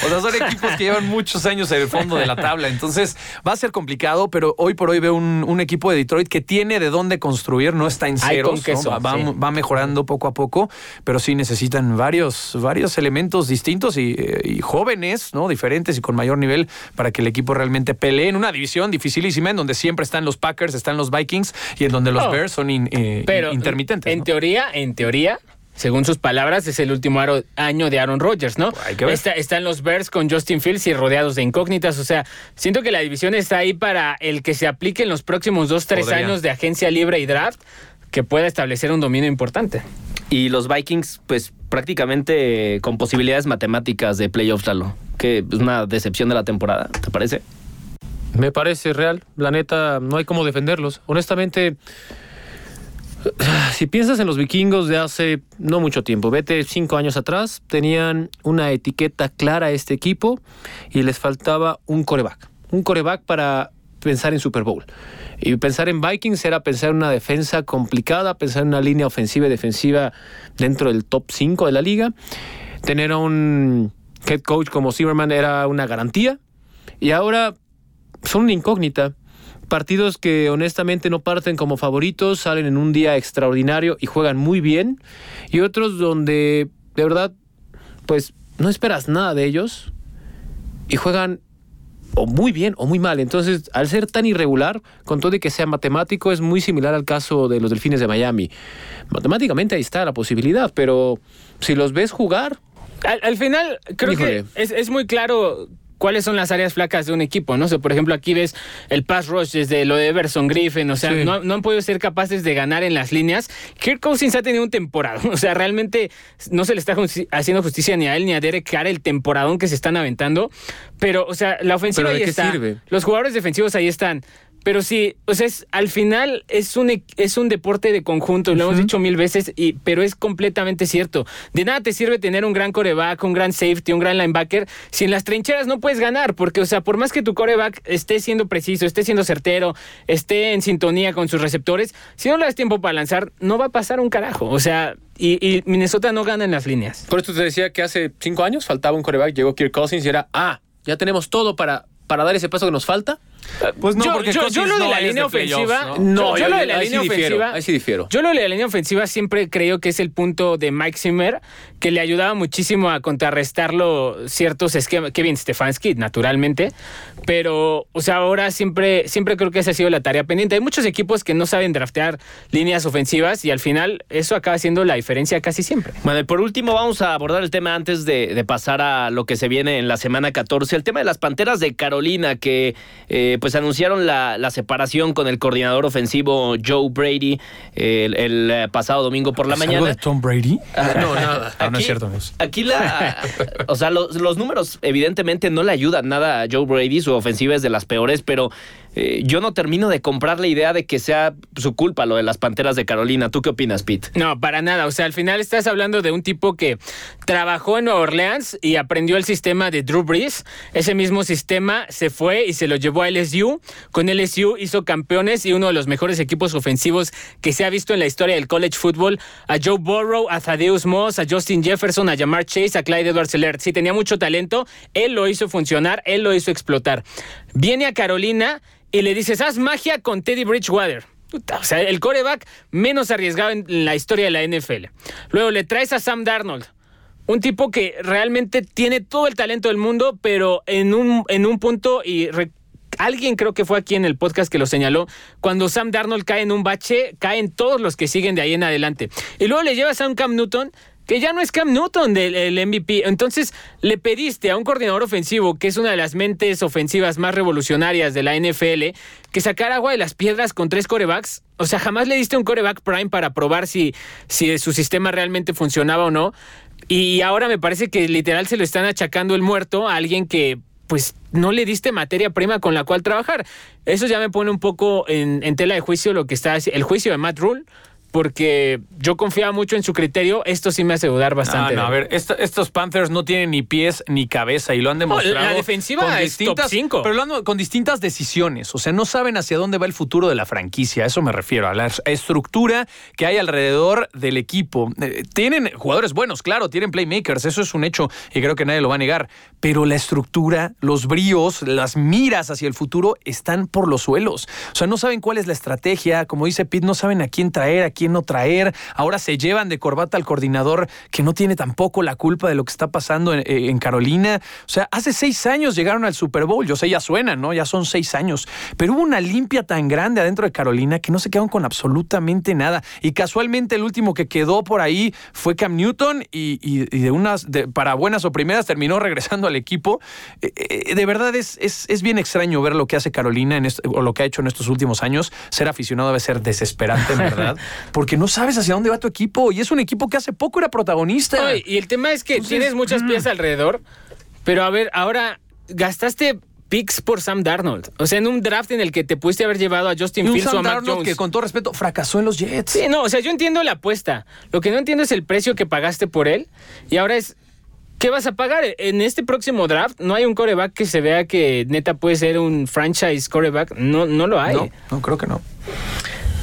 Speaker 4: O sea, son equipos que llevan muchos años en el fondo de la tabla. Entonces va a ser complicado, pero hoy por hoy veo un, un equipo de Detroit que tiene de dónde construir, no está en ceros,
Speaker 6: con queso,
Speaker 4: ¿no? va,
Speaker 6: sí.
Speaker 4: va mejorando poco a poco, pero sí necesitan varios, varios elementos distintos y, eh, y jóvenes, ¿no? Diferentes y con mayor nivel para que el equipo realmente pelee en una división dificilísima en donde siempre están los Packers, están los Vikings y en donde los
Speaker 6: Oh.
Speaker 4: Bears son in- eh,
Speaker 6: Pero
Speaker 4: intermitentes.
Speaker 6: En
Speaker 4: ¿no?
Speaker 6: teoría, en teoría, según sus palabras, es el último aro- año de Aaron Rodgers, ¿no?
Speaker 4: Hay que ver.
Speaker 6: Está- están los Bears con Justin Fields y rodeados de incógnitas. O sea, siento que la división está ahí para el que se aplique en los próximos dos, tres
Speaker 4: Podría.
Speaker 6: años de agencia libre y draft, que pueda establecer un dominio importante.
Speaker 3: Y los Vikings, pues prácticamente con posibilidades matemáticas de playoffs, Lalo. Que es una decepción de la temporada, ¿te parece?
Speaker 5: Me parece real. La neta, no hay cómo defenderlos. Honestamente, si piensas en los vikingos de hace no mucho tiempo, vete cinco años atrás, tenían una etiqueta clara a este equipo y les faltaba un coreback. Un coreback para pensar en Super Bowl. Y pensar en Vikings era pensar en una defensa complicada, pensar en una línea ofensiva y defensiva dentro del top 5 de la liga. Tener a un head coach como Zimmerman era una garantía. Y ahora son una incógnita. Partidos que honestamente no parten como favoritos, salen en un día extraordinario y juegan muy bien. Y otros donde de verdad, pues no esperas nada de ellos y juegan o muy bien o muy mal. Entonces, al ser tan irregular, con todo y que sea matemático, es muy similar al caso de los Delfines de Miami. Matemáticamente ahí está la posibilidad, pero si los ves jugar,
Speaker 6: Al, al final, creo
Speaker 5: Híjole.
Speaker 6: que es, es muy claro cuáles son las áreas flacas de un equipo, ¿no? O sea, por ejemplo, aquí ves el pass rush desde lo de Everson Griffin, o sea,
Speaker 5: Sí.
Speaker 6: no, no han podido ser capaces de ganar en las líneas. Kirk Cousins ha tenido un temporada, o sea, realmente no se le está justi- haciendo justicia ni a él ni a Derek Carr el temporadón que se están aventando, pero, o sea, la ofensiva
Speaker 5: ¿Pero de
Speaker 6: ahí
Speaker 5: qué
Speaker 6: está,
Speaker 5: sirve?
Speaker 6: los jugadores defensivos ahí están. Pero sí, o sea, es, al final es un, es un deporte de conjunto, lo hemos dicho mil veces, y, pero es completamente cierto. De nada te sirve tener un gran coreback, un gran safety, un gran linebacker, si en las trincheras no puedes ganar, porque, o sea, por más que tu coreback esté siendo preciso, esté siendo certero, esté en sintonía con sus receptores, si no le das tiempo para lanzar, no va a pasar un carajo. O sea, y, y Minnesota no gana en las líneas.
Speaker 5: Por esto te decía que hace cinco años faltaba un coreback, llegó Kirk Cousins y era, ah, ya tenemos todo para, para dar ese paso que nos falta.
Speaker 4: Pues no,
Speaker 6: yo,
Speaker 4: porque
Speaker 6: yo- lo de la línea ofensiva.
Speaker 4: ¿no?
Speaker 6: yo, yo lo de la línea
Speaker 5: sí difiero,
Speaker 6: ofensiva.
Speaker 5: ahí sí difiero.
Speaker 6: Yo lo de la línea ofensiva siempre creo que es el punto de Mike Zimmer que le ayudaba muchísimo a contrarrestarlo ciertos esquemas. Kevin Stefanski, naturalmente. Pero, o sea, ahora siempre, siempre creo que esa ha sido la tarea pendiente. Hay muchos equipos que no saben draftear líneas ofensivas y al final eso acaba siendo la diferencia casi siempre.
Speaker 3: Bueno, y por último vamos a abordar el tema antes de, de pasar a lo que se viene en la semana 14, el tema de las Panteras de Carolina que eh, pues anunciaron la, la separación con el coordinador ofensivo Joe Brady eh, el, el, eh, pasado domingo por la
Speaker 4: ¿Es algo
Speaker 3: mañana.
Speaker 4: de Tom Brady?
Speaker 5: No, nada.
Speaker 4: Ah, no es cierto.
Speaker 3: Aquí la. O sea, los, los números evidentemente no le ayudan nada a Joe Brady. Su ofensiva es de las peores, pero eh, yo no termino de comprar la idea de que sea su culpa lo de las panteras de Carolina. ¿Tú qué opinas, Pete?
Speaker 6: No, para nada. O sea, al final estás hablando de un tipo que trabajó en Nueva Orleans y aprendió el sistema de Drew Brees. Ese mismo sistema se fue y se lo llevó a LSU. Con LSU hizo campeones y uno de los mejores equipos ofensivos que se ha visto en la historia del college football. A Joe Burrow, a Thaddeus Moss, a Justin Jefferson, a Jamar Chase, a Clyde Edwards Helaire. Sí, tenía mucho talento. Él lo hizo funcionar, él lo hizo explotar. Viene a Carolina y le dices, haz magia con Teddy Bridgewater. O sea, el coreback menos arriesgado en la historia de la NFL. Luego le traes a Sam Darnold. Un tipo que realmente tiene todo el talento del mundo, pero en un, en un punto, y alguien creo que fue aquí en el podcast que lo señaló, cuando Sam Darnold cae en un bache, caen todos los que siguen de ahí en adelante. Y luego le llevas a un Cam Newton que ya no es Cam Newton del el MVP. Entonces le pediste a un coordinador ofensivo, que es una de las mentes ofensivas más revolucionarias de la NFL, que sacara agua de las piedras con tres corebacks. O sea, jamás le diste un coreback prime para probar si, si su sistema realmente funcionaba o no. Y ahora me parece que literal se lo están achacando el muerto a alguien que pues no le diste materia prima con la cual trabajar. Eso ya me pone un poco en, en tela de juicio lo que está el juicio de Matt Rule, porque yo confiaba mucho en su criterio. Esto sí me hace dudar bastante.
Speaker 4: no, a
Speaker 6: de-
Speaker 4: ver, estos Panthers no tienen ni pies ni cabeza y lo han demostrado.
Speaker 6: la defensiva es top cinco.
Speaker 4: Pero lo han- con distintas decisiones. O sea, no saben hacia dónde va el futuro de la franquicia. A eso me refiero, a la es- estructura que hay alrededor del equipo. Eh, tienen jugadores buenos, claro, tienen playmakers, eso es un hecho y creo que nadie lo va a negar. Pero la estructura, los bríos, las miras hacia el futuro están por los suelos. O sea, no saben cuál es la estrategia. Como dice Pete, no saben a quién traer, a quién no traer. Ahora se llevan de corbata al coordinador que no tiene tampoco la culpa de lo que está pasando en, eh, en Carolina. O sea, hace seis años llegaron al Super Bowl. Yo sé, ya suenan, ¿no? Ya son seis años. Pero hubo una limpia tan grande adentro de Carolina que no se quedaron con absolutamente nada. Y casualmente el último que quedó por ahí fue Cam Newton y, de unas, para buenas o primeras, terminó regresando al equipo. Eh, eh, de verdad es, es, es bien extraño ver lo que hace Carolina en o lo que ha hecho en estos últimos años. Ser aficionado debe ser desesperante, en verdad, porque no sabes hacia dónde va tu equipo y es un equipo que hace poco era protagonista.
Speaker 6: Y el tema es que
Speaker 4: Entonces,
Speaker 6: tienes muchas
Speaker 4: mm.
Speaker 6: piezas alrededor, pero a ver, ahora gastaste picks por Sam Darnold. O sea, en un draft en el que te pudiste haber llevado a Justin
Speaker 4: Y un
Speaker 6: Fields o a
Speaker 4: Sam
Speaker 6: Mac
Speaker 4: Darnold
Speaker 6: Jones.
Speaker 4: que con todo respeto fracasó en los Jets.
Speaker 6: Sí, no, o sea, yo entiendo la apuesta. Lo que no entiendo es el precio que pagaste por él. Y ahora es, ¿qué vas a pagar? En este próximo draft no hay un coreback que se vea que neta puede ser un franchise coreback. No, no lo hay.
Speaker 4: No, no, creo que no.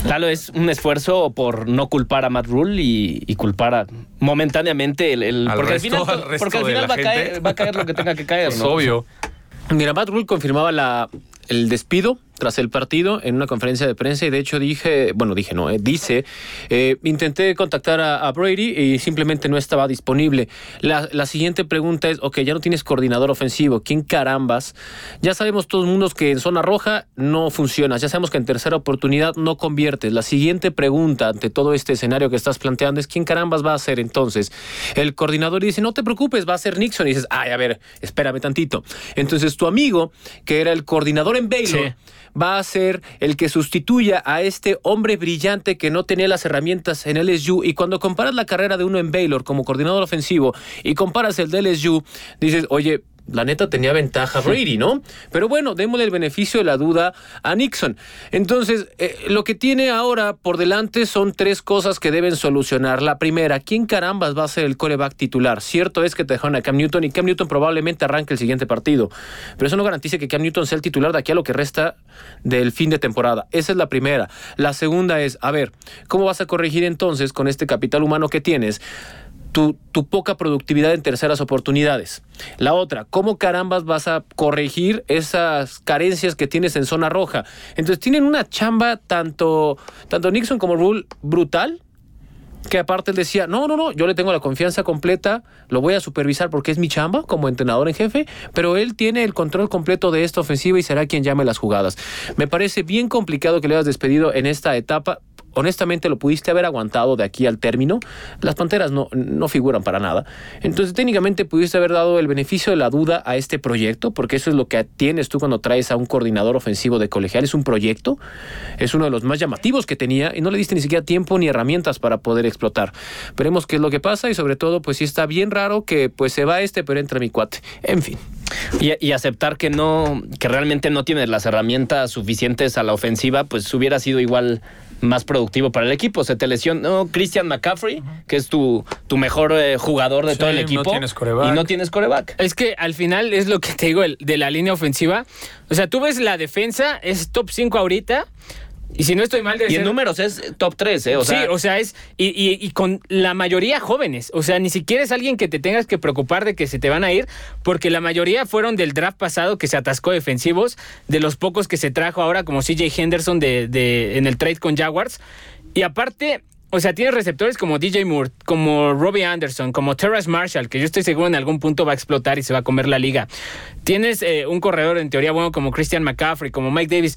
Speaker 3: Lalo es un esfuerzo por no culpar a Matt Rule y, y culpar a- momentáneamente el, el-
Speaker 4: Al
Speaker 3: porque
Speaker 4: resto-
Speaker 3: al final,
Speaker 4: al resto
Speaker 3: porque al
Speaker 4: de
Speaker 3: final
Speaker 4: la
Speaker 3: va, a
Speaker 4: gente.
Speaker 3: caer, va a caer lo que tenga que caer.
Speaker 4: Es
Speaker 3: ¿no?
Speaker 4: obvio.
Speaker 5: Mira, Matt Rule confirmaba la, el despido tras el partido en una conferencia de prensa y de hecho dije, bueno, dije no, eh, dice, eh, intenté contactar a, Brady y simplemente no estaba disponible. La, siguiente pregunta es, ok, ya no tienes coordinador ofensivo, ¿quién carambas? Ya sabemos todos mundos que en zona roja no funciona, ya sabemos que en tercera oportunidad no conviertes. La siguiente pregunta ante todo este escenario que estás planteando es, ¿quién carambas va a ser entonces? El coordinador dice, no te preocupes, va a ser Nixon. Y dices, ay, a ver, espérame tantito. Entonces tu amigo, que era el coordinador en Baylor. Va a ser el que sustituya a este hombre brillante que no tenía las herramientas en LSU. Y cuando comparas la carrera de uno en Baylor como coordinador ofensivo y comparas el de LSU, dices, oye, la neta tenía ventaja Brady, ¿no? Pero bueno, démosle el beneficio de la duda a Nixon. Entonces, eh, lo que tiene ahora por delante son tres cosas que deben solucionar. La primera, ¿quién carambas va a ser el coreback titular? Cierto es que te dejaron a Cam Newton y Cam Newton probablemente arranque el siguiente partido. Pero eso no garantiza que Cam Newton sea el titular de aquí a lo que resta del fin de temporada. Esa es la primera. La segunda es, a ver, ¿cómo vas a corregir entonces con este capital humano que tienes? Tu, poca productividad en terceras oportunidades. La otra, ¿cómo carambas vas a corregir esas carencias que tienes en zona roja? Entonces tienen una chamba tanto, tanto Nixon como Rule brutal que aparte él decía, no, no, no, yo le tengo la confianza completa, lo voy a supervisar porque es mi chamba como entrenador en jefe, pero él tiene el control completo de esta ofensiva y será quien llame las jugadas. Me parece bien complicado que le hayas despedido en esta etapa. Honestamente, lo pudiste haber aguantado de aquí al término. Las panteras no, no figuran para nada. Entonces, técnicamente, pudiste haber dado el beneficio de la duda a este proyecto, porque eso es lo que tienes tú cuando traes a un coordinador ofensivo de colegial. Es un proyecto, es uno de los más llamativos que tenía y no le diste ni siquiera tiempo ni herramientas para poder explotar. Veremos qué es lo que pasa y, sobre todo, pues sí está bien raro que pues se va este, pero entra mi cuate. En fin.
Speaker 3: Y, y aceptar que no, que realmente no tienes las herramientas suficientes a la ofensiva, pues hubiera sido igual más productivo para el equipo. Se te lesionó Christian McCaffrey, que es tu, tu mejor eh, jugador de
Speaker 4: Sí,
Speaker 3: todo el
Speaker 4: no
Speaker 3: equipo.
Speaker 4: tienes quarterback.
Speaker 3: Y no tienes coreback.
Speaker 6: Es que al final es lo que te digo el- de la línea ofensiva. O sea, tú ves la defensa, es top 5 ahorita. Y si no estoy mal, debe
Speaker 3: Y en números es top 3, ¿eh? O sea,
Speaker 6: sí, o sea, es. Y, y- y con la mayoría jóvenes. O sea, ni siquiera es alguien que te tengas que preocupar de que se te van a ir, porque la mayoría fueron del draft pasado que se atascó defensivos, de los pocos que se trajo ahora, como CJ Henderson de, de- en el trade con Jaguars. Y aparte. O sea, tienes receptores como DJ Moore, como Robbie Anderson, como Terrace Marshall, que yo estoy seguro en algún punto va a explotar y se va a comer la liga. Tienes eh, un corredor en teoría bueno como Christian McCaffrey, como Mike Davis.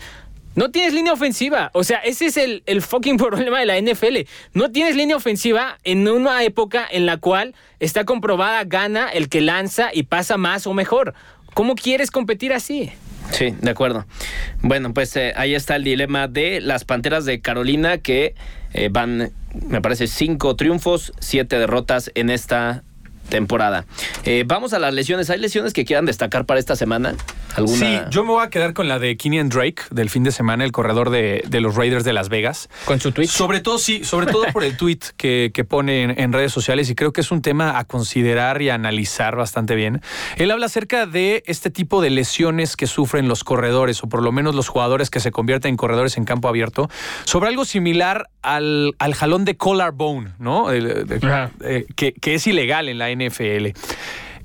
Speaker 6: No tienes línea ofensiva. O sea, ese es el, el fucking problema de la NFL. No tienes línea ofensiva en una época en la cual está comprobada gana el que lanza y pasa más o mejor. ¿Cómo quieres competir así?
Speaker 3: Sí, de acuerdo. Bueno, pues eh, ahí está el dilema de las Panteras de Carolina que eh, van, me parece, cinco triunfos, siete derrotas en esta temporada. Eh, vamos a las lesiones. ¿Hay lesiones que quieran destacar para esta semana? ¿Alguna?
Speaker 4: Sí, yo me voy a quedar con la de Kenyan Drake del fin de semana, el corredor de, de los Raiders de Las Vegas.
Speaker 6: Con su tweet.
Speaker 4: Sobre todo, sí, sobre todo por el tweet que, que pone en, en redes sociales y creo que es un tema a considerar y a analizar bastante bien. Él habla acerca de este tipo de lesiones que sufren los corredores o por lo menos los jugadores que se convierten en corredores en campo abierto, sobre algo similar al, al jalón de collarbone, ¿no? El- eh, que, que es ilegal en la NFL.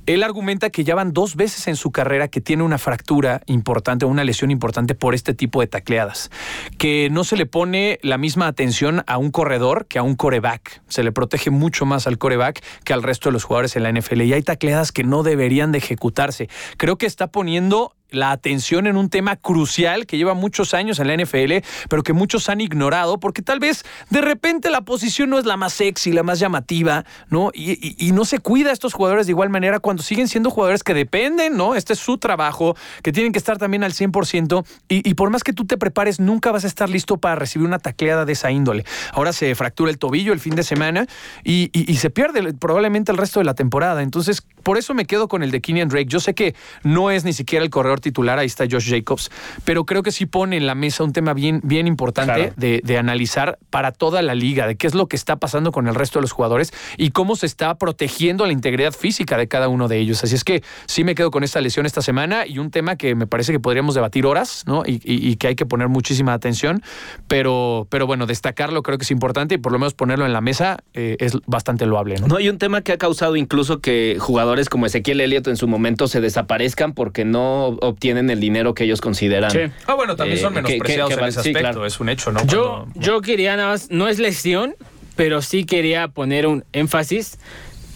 Speaker 4: Él argumenta que ya van dos veces en su carrera que tiene una fractura importante, una lesión importante por este tipo de tacleadas. Que no se le pone la misma atención a un corredor que a un coreback. Se le protege mucho más al coreback que al resto de los jugadores en la NFL. Y hay tacleadas que no deberían de ejecutarse. Creo que está poniendo la atención en un tema crucial que lleva muchos años en la NFL, pero que muchos han ignorado porque tal vez de repente la posición no es la más sexy, la más llamativa, ¿no? Y, no se cuida a estos jugadores de igual manera cuando siguen siendo jugadores que dependen, ¿no? Este es su trabajo, que tienen que estar también al 100% y, y por más que tú te prepares, nunca vas a estar listo para recibir una tacleada de esa índole. Ahora se fractura el tobillo el fin de semana y se pierde probablemente el resto de la temporada. Entonces, por eso me quedo con el de Kenyan Drake. Yo sé que no es ni siquiera el corredor titular, ahí está Josh Jacobs, pero creo que sí pone en la mesa un tema bien, bien importante
Speaker 3: Claro.
Speaker 4: de, de analizar para toda la liga, de qué es lo que está pasando con el resto de los jugadores y cómo se está protegiendo la integridad física de cada uno de ellos. Así es que sí me quedo con esta lesión esta semana y un tema que me parece que podríamos debatir horas, ¿no? Y, y- y que hay que poner muchísima atención, pero, pero bueno, destacarlo creo que es importante y por lo menos ponerlo en la mesa eh, es bastante loable, ¿no?
Speaker 3: No, hay un tema que ha causado incluso que jugadores como Ezequiel Elliott en su momento se desaparezcan porque no obtienen el dinero que ellos consideran.
Speaker 6: Sí.
Speaker 4: Ah, bueno, también
Speaker 3: Eh,
Speaker 4: son menospreciados
Speaker 3: que- que
Speaker 4: en
Speaker 3: va-
Speaker 4: ese
Speaker 3: sí, claro.
Speaker 4: es un hecho, ¿no?
Speaker 6: Yo,
Speaker 4: Cuando-
Speaker 6: yo quería nada más, no es lesión, pero sí quería poner un énfasis.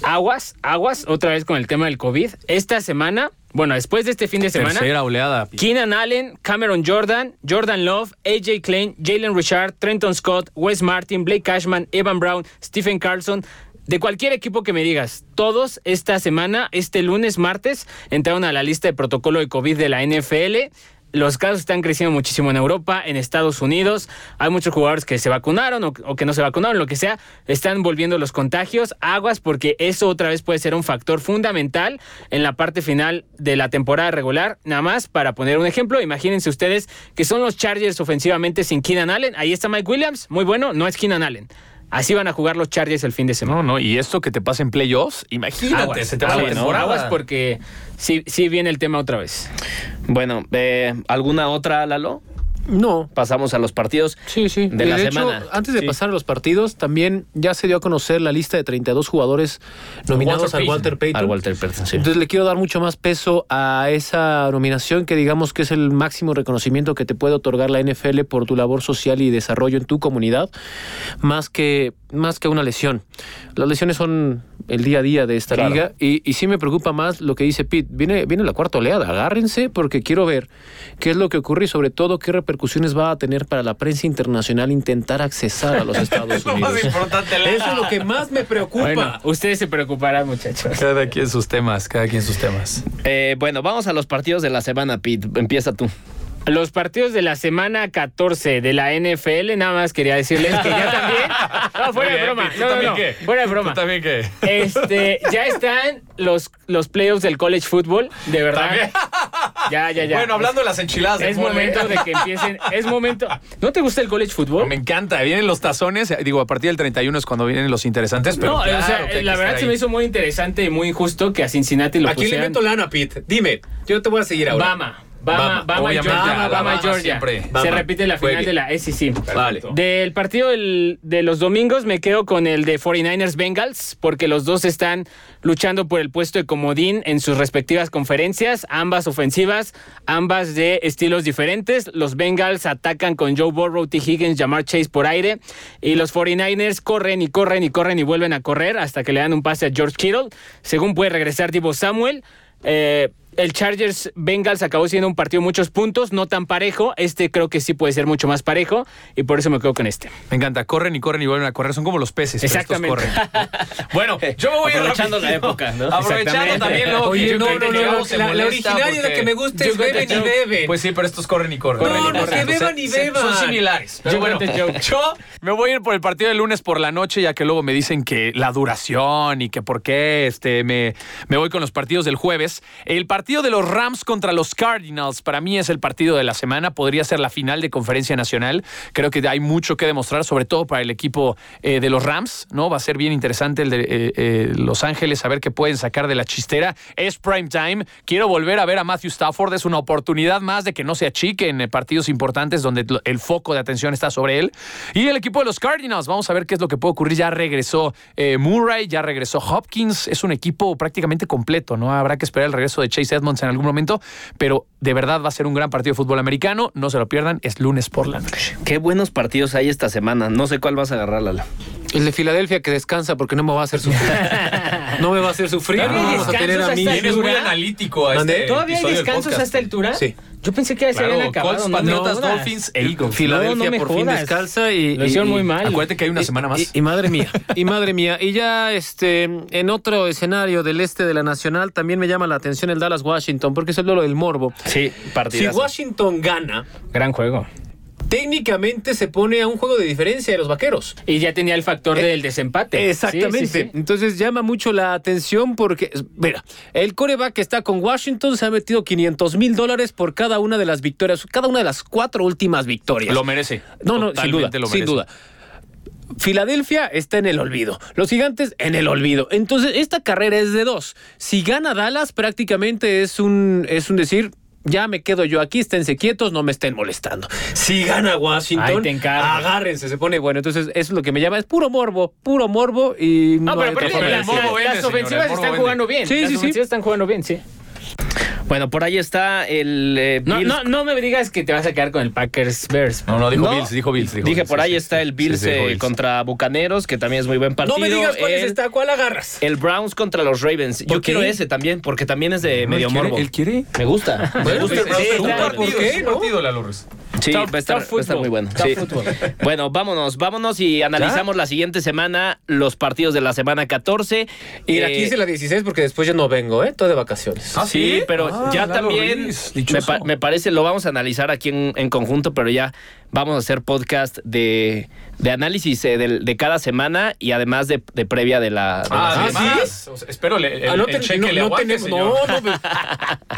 Speaker 6: Aguas, aguas, otra vez con el tema del COVID. Esta semana, bueno, después de este fin de semana,
Speaker 4: Tercera oleada.
Speaker 6: Keenan Allen, Cameron Jordan, Jordan Love, AJ Klein, Jalen Richard, Trenton Scott, Wes Martin, Blake Cashman, Evan Brown, Stephen Carlson. De cualquier equipo que me digas, todos esta semana, este lunes, martes, entraron a la lista de protocolo de COVID de la NFL. Los casos están creciendo muchísimo en Europa, en Estados Unidos. Hay muchos jugadores que se vacunaron o, que no se vacunaron, lo que sea. Están volviendo los contagios. Aguas porque eso otra vez puede ser un factor fundamental en la parte final de la temporada regular. Nada más para poner un ejemplo, imagínense ustedes que son los Chargers ofensivamente sin Keenan Allen. Ahí está Mike Williams, muy bueno, no es Keenan Allen. Así van a jugar los Chargers el fin de semana.
Speaker 4: No, no, y esto que te pasa en playoffs, imagínate,
Speaker 6: Aguas,
Speaker 4: se te va
Speaker 6: aguas,
Speaker 4: la temporada.
Speaker 6: Aguas porque sí, sí viene el tema otra vez.
Speaker 3: Bueno, eh, ¿alguna otra, Lalo?
Speaker 5: No.
Speaker 3: pasamos a los partidos
Speaker 5: Sí, sí.
Speaker 3: de la
Speaker 5: hecho,
Speaker 3: semana.
Speaker 5: antes de
Speaker 3: Sí.
Speaker 5: pasar a los partidos, también ya se dio a conocer la lista de 32 jugadores nominados
Speaker 4: Walter
Speaker 5: al Walter Payton.
Speaker 3: Al Walter Payton, sí.
Speaker 5: Entonces le quiero dar mucho más peso a esa nominación que digamos que es el máximo reconocimiento que te puede otorgar la NFL por tu labor social y desarrollo en tu comunidad, más que, más que una lesión. Las lesiones son el día a día de esta
Speaker 3: Claro.
Speaker 5: liga y, y sí me preocupa más lo que dice Pete. Viene, viene la cuarta oleada, agárrense porque quiero ver qué es lo que ocurre y sobre todo qué repercusiones va a tener para la prensa internacional intentar accesar a los Estados Unidos.
Speaker 4: importante,
Speaker 5: Eso es lo que más me preocupa.
Speaker 6: Bueno, ustedes se preocuparán, muchachos.
Speaker 4: Cada quien sus temas, cada quien sus temas.
Speaker 3: Eh, bueno, vamos a los partidos de la semana, Pete. Empieza tú.
Speaker 6: Los partidos de la semana 14 de la NFL, nada más quería decirles que ya también. No, fuera de broma. No. Fuera de broma.
Speaker 4: también qué?
Speaker 6: Este, ya están los, los playoffs del college football, de verdad.
Speaker 4: También.
Speaker 6: Ya, ya, ya.
Speaker 4: Bueno, hablando de las enchiladas
Speaker 6: Es momento de que empiecen. Es momento. ¿No te gusta el college football?
Speaker 4: Me encanta, vienen los tazones, digo, a partir del 31 es cuando vienen los interesantes, pero
Speaker 6: no,
Speaker 4: claro
Speaker 6: o sea,
Speaker 4: que hay que
Speaker 6: la verdad se me hizo muy interesante y muy injusto que a Cincinnati lo
Speaker 5: ¿A quién le
Speaker 6: pusieran.
Speaker 5: meto lana, Pete? Dime, yo te voy a seguir ahora.
Speaker 6: Bama. Bama,
Speaker 4: Bama,
Speaker 6: Bama, y
Speaker 4: obviamente,
Speaker 6: Georgia. Bama Georgia.
Speaker 4: siempre.
Speaker 6: Se repite la final
Speaker 5: Juegue.
Speaker 6: de la SEC.
Speaker 5: Vale.
Speaker 6: Del partido del- de los domingos me quedo con el de 49ers Bengals porque los dos están luchando por el puesto de comodín en sus respectivas conferencias, ambas ofensivas, ambas de estilos diferentes. Los Bengals atacan con Joe Burrow, T. Higgins, Jamar Chase por aire y los 49ers corren y corren y corren y vuelven a correr hasta que le dan un pase a George Kittle. Según puede regresar Divo Samuel. Eh, el Chargers Bengals acabó siendo un partido de muchos puntos, no tan parejo. Este creo que sí puede ser mucho más parejo y por eso me quedo con este.
Speaker 4: Me encanta, corren y corren y vuelven a correr, son como los peces. pero estos
Speaker 6: Exactamente.
Speaker 4: corren. bueno, yo me voy
Speaker 3: Aprovechando la época, ¿no?
Speaker 4: Aprovechando
Speaker 6: Exactamente.
Speaker 4: también luego que
Speaker 5: Oye, no, no, no, no, la, la originaria es la que me gusta es beben y beben.
Speaker 4: Pues sí, pero estos corren y corren.
Speaker 5: No,
Speaker 4: Corren y
Speaker 5: no,
Speaker 4: corren.
Speaker 5: que beban y beban.
Speaker 4: Son similares. Pero
Speaker 6: Yo
Speaker 4: bueno, yo me voy a ir por el partido del lunes por la noche, ya que luego me dicen que la duración y que por qué este, me, me voy con los partidos del jueves. El partido de los Rams contra los Cardinals, para mí es el partido de la semana. Podría ser la final de conferencia nacional. Creo que hay mucho que demostrar, sobre todo para el equipo eh, de los Rams, ¿no? Va a ser bien interesante el de eh, eh, Los Ángeles, a ver qué pueden sacar de la chistera. Es prime time. Quiero volver a ver a Matthew Stafford. Es una oportunidad más de que no se achique en partidos importantes donde el foco de atención está sobre él. Y el equipo de los Cardinals, vamos a ver qué es lo que puede ocurrir. Ya regresó Murray, ya regresó Hopkins. Es un equipo prácticamente completo, ¿no? Habrá que esperar el regreso de Chase Edmonds en algún momento, pero de verdad va a ser un gran partido de fútbol americano. No se lo pierdan, es lunes por la noche.
Speaker 3: Qué buenos partidos hay esta semana. No sé cuál vas a agarrar, Lalo.
Speaker 5: El de Filadelfia que descansa porque no me va a hacer sufrir. no me va a hacer sufrir.
Speaker 6: ¿Todavía hay
Speaker 5: Vamos a tener
Speaker 6: descansos
Speaker 5: a mí.
Speaker 6: hasta Vienes muy
Speaker 4: analítico a
Speaker 5: ¿Mande?
Speaker 6: ¿Todavía hay descansos a esta altura?
Speaker 5: Sí.
Speaker 6: Yo pensé que ya se habían acabado.
Speaker 4: Colts,
Speaker 6: no
Speaker 4: Patriotas,
Speaker 6: jodas.
Speaker 4: Dolphins e Eagles.
Speaker 5: Filadelfia
Speaker 6: No, no me
Speaker 5: por fin
Speaker 6: jodas.
Speaker 5: descalza y.
Speaker 6: Lo hicieron
Speaker 5: y-
Speaker 6: muy mal.
Speaker 4: Acuérdate que hay una
Speaker 5: y-
Speaker 4: semana más.
Speaker 5: Y, y madre mía, y madre mía. Y ya este, en otro escenario del este de la Nacional también me llama la atención el Dallas-Washington porque es el duelo del morbo.
Speaker 3: Sí,
Speaker 5: Si
Speaker 3: partidazo.
Speaker 5: Washington gana,
Speaker 6: Gran juego.
Speaker 5: Técnicamente se pone a un juego de diferencia de los vaqueros.
Speaker 6: Y ya tenía el factor del desempate.
Speaker 5: Exactamente.
Speaker 6: Sí, sí, sí.
Speaker 5: Entonces llama mucho la atención porque, mira, el coreback que está con Washington se ha metido 500 mil dólares por cada una de las victorias, cada una de las cuatro últimas victorias.
Speaker 4: Lo merece.
Speaker 5: No, no, sin duda,
Speaker 4: lo
Speaker 5: sin
Speaker 4: merece.
Speaker 5: duda. Filadelfia está en el olvido. Los gigantes en el olvido. Entonces, esta carrera es de dos. Si gana Dallas, prácticamente es un, es un decir. Ya me quedo yo aquí, esténse quietos, no me estén molestando. Si gana
Speaker 6: Ahí
Speaker 5: Washington,
Speaker 6: te
Speaker 5: agárrense, se pone bueno. Entonces, eso es lo que me llama, es puro morbo, puro morbo y no,
Speaker 6: No, pero
Speaker 5: hay otra
Speaker 6: aparte,
Speaker 5: forma de
Speaker 6: las, las ofensivas están
Speaker 4: vende.
Speaker 6: jugando bien.
Speaker 5: Sí,
Speaker 6: las
Speaker 5: sí, sí.
Speaker 6: ofensivas están jugando bien, sí.
Speaker 3: Bueno, por ahí está el eh,
Speaker 6: No,
Speaker 3: Bills.
Speaker 6: no, no me digas que te vas a quedar con el Packers Bears.
Speaker 4: No, no, dijo
Speaker 3: No.
Speaker 4: Bills, dijo Bills. dijo
Speaker 3: Dije,
Speaker 4: Bills,
Speaker 3: por
Speaker 4: sí,
Speaker 3: ahí
Speaker 4: sí.
Speaker 3: está el Bills
Speaker 4: Sí, sí, dijo
Speaker 3: eh,
Speaker 4: Bills.
Speaker 3: contra Bucaneros, que también es muy buen partido.
Speaker 5: No me digas cuál es
Speaker 3: el,
Speaker 5: esta, cuál agarras.
Speaker 3: el Browns contra los Ravens. Yo quiero ese también, porque también es de medio morbo.
Speaker 4: ¿Él quiere?
Speaker 3: Me gusta. Me
Speaker 5: Bueno,
Speaker 3: gusta el Browns.
Speaker 5: sí,
Speaker 4: un
Speaker 5: claro,
Speaker 4: partido,
Speaker 5: ¿por qué,
Speaker 4: es un partido.
Speaker 3: Sí,
Speaker 6: Top-
Speaker 3: va a estar,
Speaker 6: top
Speaker 3: va a estar
Speaker 6: fútbol,
Speaker 3: muy bueno. sí. Bueno, vámonos, vámonos y analizamos la siguiente semana los partidos de la semana 14.
Speaker 5: Y
Speaker 3: Eh,
Speaker 5: aquí hice la 16 porque después yo no vengo, ¿eh? Todo de vacaciones.
Speaker 4: ¿Ah,
Speaker 3: Sí, pero
Speaker 4: Ah,
Speaker 3: ya
Speaker 4: Lalo
Speaker 3: también me, pa- me parece, lo vamos a analizar aquí en, en conjunto, pero ya vamos a hacer podcast de, de análisis eh, de, de cada semana y además de, de previa de la... de la-
Speaker 4: además, o sea, espero le- el,
Speaker 5: Ah, no,
Speaker 4: el cheque
Speaker 5: no,
Speaker 4: le
Speaker 5: no tenemos. No, no.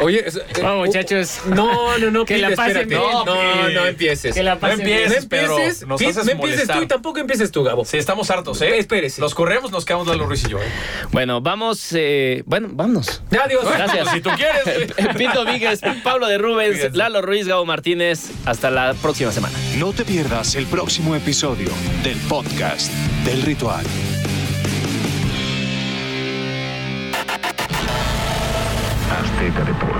Speaker 5: Oye, es- eh,
Speaker 6: Vamos, muchachos.
Speaker 5: No, no, no.
Speaker 6: Que
Speaker 5: Pete,
Speaker 6: la pasen bien.
Speaker 5: No, no, no empieces.
Speaker 6: Que la
Speaker 4: No
Speaker 6: pasen bien.
Speaker 4: empieces,
Speaker 5: No
Speaker 4: Pedro.
Speaker 5: empieces,
Speaker 4: Nos haces
Speaker 5: no empieces
Speaker 4: molestar.
Speaker 5: tú y tampoco empieces tú, Gabo.
Speaker 4: Sí, estamos hartos, ¿eh?
Speaker 5: Espérese.
Speaker 4: Los corremos, nos quedamos Lalo Ruiz y yo. ¿eh?
Speaker 3: Bueno, vamos... eh, bueno, vámonos.
Speaker 5: Adiós.
Speaker 3: Gracias.
Speaker 4: Si tú quieres.
Speaker 3: Pito Víguez, Pablo de Rubens. Lalo Ruiz, Gabo Martínez. Hasta la próxima semana.
Speaker 2: No te pierdas el próximo episodio del podcast del ritual.
Speaker 1: Azteca Deportes.